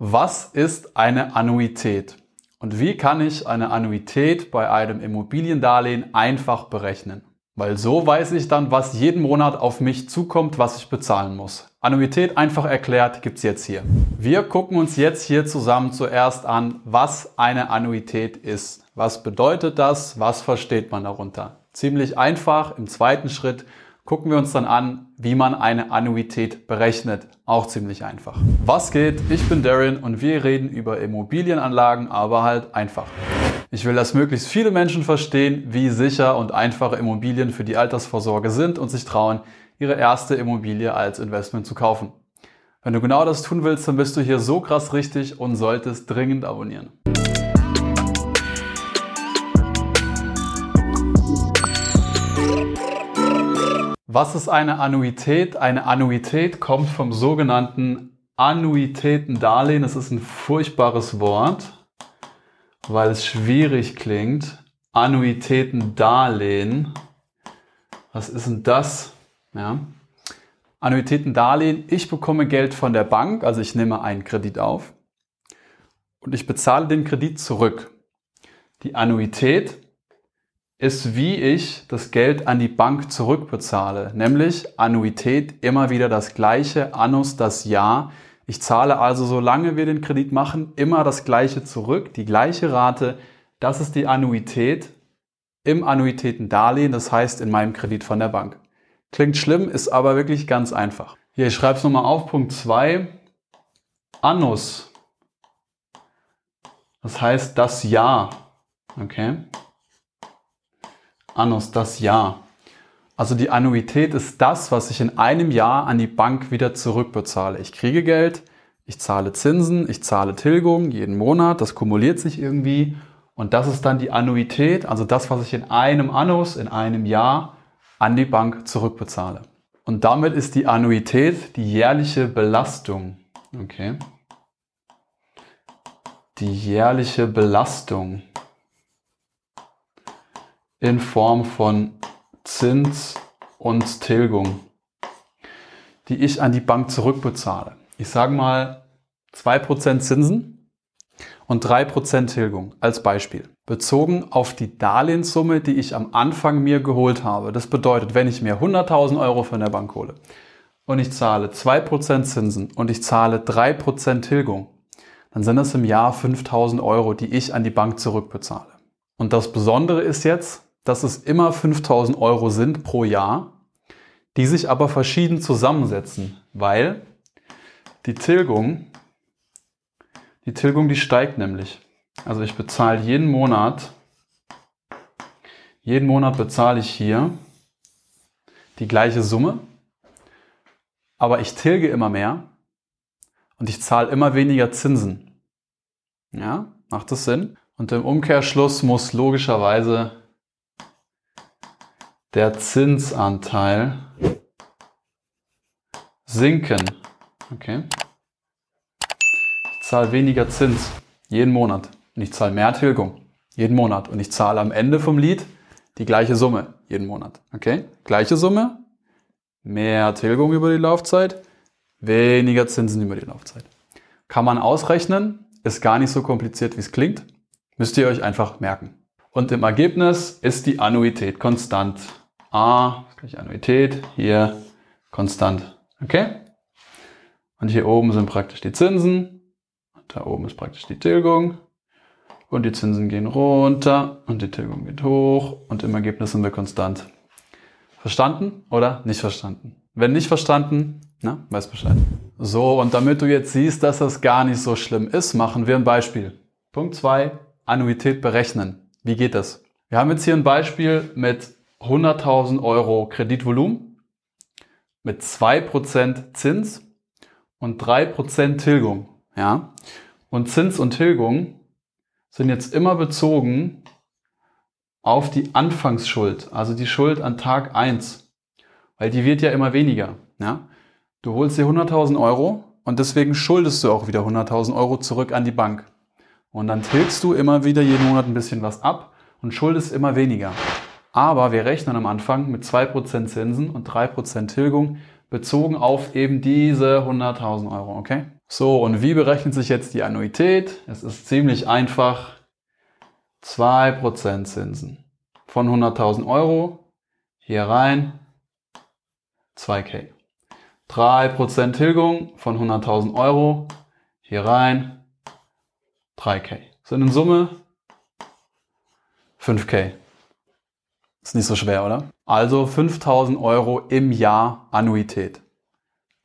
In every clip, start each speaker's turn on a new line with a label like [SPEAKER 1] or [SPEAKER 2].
[SPEAKER 1] Was ist eine Annuität? Und wie kann ich eine Annuität bei einem Immobiliendarlehen einfach berechnen? Weil so weiß ich dann, was jeden Monat auf mich zukommt, was ich bezahlen muss. Annuität einfach erklärt gibt's jetzt hier. Wir gucken uns jetzt hier zusammen zuerst an, was eine Annuität ist. Was bedeutet das? Was versteht man darunter? Ziemlich einfach. Im zweiten Schritt gucken wir uns dann an, wie man eine Annuität berechnet. Auch ziemlich einfach. Was geht? Ich bin Darren und wir reden über Immobilienanlagen, aber halt einfach. Ich will, dass möglichst viele Menschen verstehen, wie sicher und einfache Immobilien für die Altersvorsorge sind und sich trauen, ihre erste Immobilie als Investment zu kaufen. Wenn du genau das tun willst, dann bist du hier so krass richtig und solltest dringend abonnieren. Was ist eine Annuität? Eine Annuität kommt vom sogenannten Annuitätendarlehen. Das ist ein furchtbares Wort, weil es schwierig klingt. Annuitätendarlehen. Was ist denn das? Ja. Annuitätendarlehen. Ich bekomme Geld von der Bank, also ich nehme einen Kredit auf und ich bezahle den Kredit zurück. Die Annuität ist, wie ich das Geld an die Bank zurückbezahle, nämlich Annuität immer wieder das gleiche, Annus das Jahr. Ich zahle also, solange wir den Kredit machen, immer das gleiche zurück, die gleiche Rate. Das ist die Annuität im Annuitätendarlehen, das heißt in meinem Kredit von der Bank. Klingt schlimm, ist aber wirklich ganz einfach. Hier, ich schreibe es nochmal auf, Punkt 2. Annus. Das heißt das Jahr. Okay. Annus, das Jahr. Also die Annuität ist das, was ich in einem Jahr an die Bank wieder zurückbezahle. Ich kriege Geld, ich zahle Zinsen, ich zahle Tilgung jeden Monat, das kumuliert sich irgendwie und das ist dann die Annuität, also das, was ich in einem Annus, in einem Jahr an die Bank zurückbezahle. Und damit ist die Annuität die jährliche Belastung. Okay. Die jährliche Belastung in Form von Zins und Tilgung, die ich an die Bank zurückbezahle. Ich sage mal 2% Zinsen und 3% Tilgung als Beispiel. Bezogen auf die Darlehenssumme, die ich am Anfang mir geholt habe. Das bedeutet, wenn ich mir 100.000 Euro von der Bank hole und ich zahle 2% Zinsen und ich zahle 3% Tilgung, dann sind es im Jahr 5.000 Euro, die ich an die Bank zurückbezahle. Und das Besondere ist jetzt, dass es immer 5000 Euro sind pro Jahr, die sich aber verschieden zusammensetzen, weil die Tilgung, die Tilgung, die steigt nämlich. Also ich bezahle jeden Monat, jeden Monat bezahle ich hier die gleiche Summe, aber ich tilge immer mehr und ich zahle immer weniger Zinsen. Ja, macht das Sinn? Und im Umkehrschluss muss logischerweise der Zinsanteil sinken. Okay. Ich zahle weniger Zins jeden Monat und ich zahle mehr Tilgung jeden Monat und ich zahle am Ende vom Lied die gleiche Summe jeden Monat. Okay? Gleiche Summe, mehr Tilgung über die Laufzeit, weniger Zinsen über die Laufzeit. Kann man ausrechnen, ist gar nicht so kompliziert, wie es klingt. Müsst ihr euch einfach merken. Und im Ergebnis ist die Annuität konstant. A, gleich Annuität, hier konstant. Okay? Und hier oben sind praktisch die Zinsen. Und da oben ist praktisch die Tilgung. Und die Zinsen gehen runter und die Tilgung geht hoch. Und im Ergebnis sind wir konstant. Verstanden oder nicht verstanden? Wenn nicht verstanden, na, weiß Bescheid. So, und damit du jetzt siehst, dass das gar nicht so schlimm ist, machen wir ein Beispiel. Punkt 2, Annuität berechnen. Wie geht das? Wir haben jetzt hier ein Beispiel mit 100.000 Euro Kreditvolumen mit 2% Zins und 3% Tilgung. Ja? Und Zins und Tilgung sind jetzt immer bezogen auf die Anfangsschuld, also die Schuld an Tag 1, weil die wird ja immer weniger. Ja? Du holst dir 100.000 Euro und deswegen schuldest du auch wieder 100.000 Euro zurück an die Bank. Und dann tilgst du immer wieder jeden Monat ein bisschen was ab und schuldest immer weniger. Aber wir rechnen am Anfang mit 2% Zinsen und 3% Tilgung bezogen auf eben diese 100.000 Euro, okay? So, und wie berechnet sich jetzt die Annuität? Es ist ziemlich einfach. 2% Zinsen von 100.000 Euro hier rein 2k. 3% Tilgung von 100.000 Euro hier rein 3k. Sind in Summe 5k. Ist nicht so schwer, oder? Also 5000 Euro im Jahr Annuität.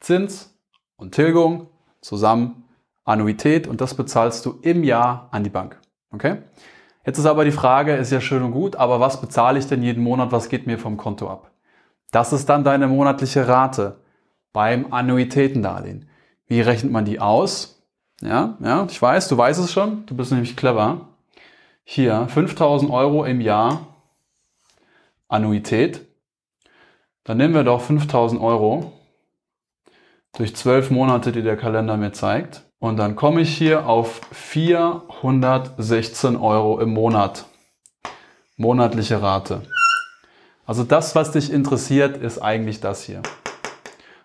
[SPEAKER 1] Zins und Tilgung zusammen Annuität und das bezahlst du im Jahr an die Bank. Okay? Jetzt ist aber die Frage, ist ja schön und gut, aber was bezahle ich denn jeden Monat, was geht mir vom Konto ab? Das ist dann deine monatliche Rate beim Annuitätendarlehen. Wie rechnet man die aus? Ja, ja, ich weiß, du weißt es schon, du bist nämlich clever. Hier 5000 Euro im Jahr Annuität. Dann nehmen wir doch 5000 Euro durch 12 Monate, die der Kalender mir zeigt. Und dann komme ich hier auf 416 Euro im Monat. Monatliche Rate. Also das, was dich interessiert, ist eigentlich das hier.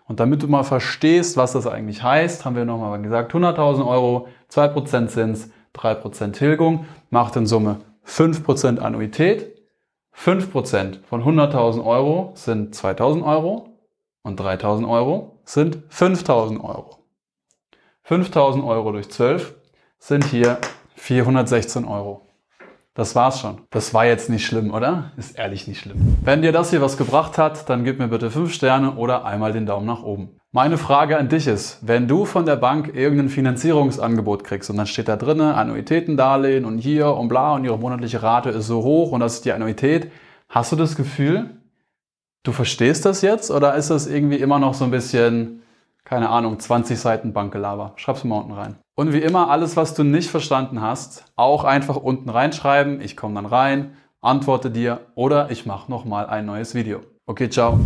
[SPEAKER 1] Und damit du mal verstehst, was das eigentlich heißt, haben wir nochmal gesagt, 100.000 Euro, 2% Zins, 3% Tilgung, macht in Summe 5% Annuität. 5% von 100.000 Euro sind 2.000 Euro und 3.000 Euro sind 5.000 Euro. 5.000 Euro durch 12 sind hier 416 Euro. Das war's schon. Das war jetzt nicht schlimm, oder? Ist ehrlich nicht schlimm. Wenn dir das hier was gebracht hat, dann gib mir bitte 5 Sterne oder einmal den Daumen nach oben. Meine Frage an dich ist, wenn du von der Bank irgendein Finanzierungsangebot kriegst und dann steht da drinnen Annuitätendarlehen und hier und bla und ihre monatliche Rate ist so hoch und das ist die Annuität, hast du das Gefühl, du verstehst das jetzt oder ist das irgendwie immer noch so ein bisschen keine Ahnung, 20 Seiten Bankgelaber. Schreib's mal unten rein. Und wie immer, alles, was du nicht verstanden hast, auch einfach unten reinschreiben. Ich komme dann rein, antworte dir oder ich mache nochmal ein neues Video. Okay, ciao.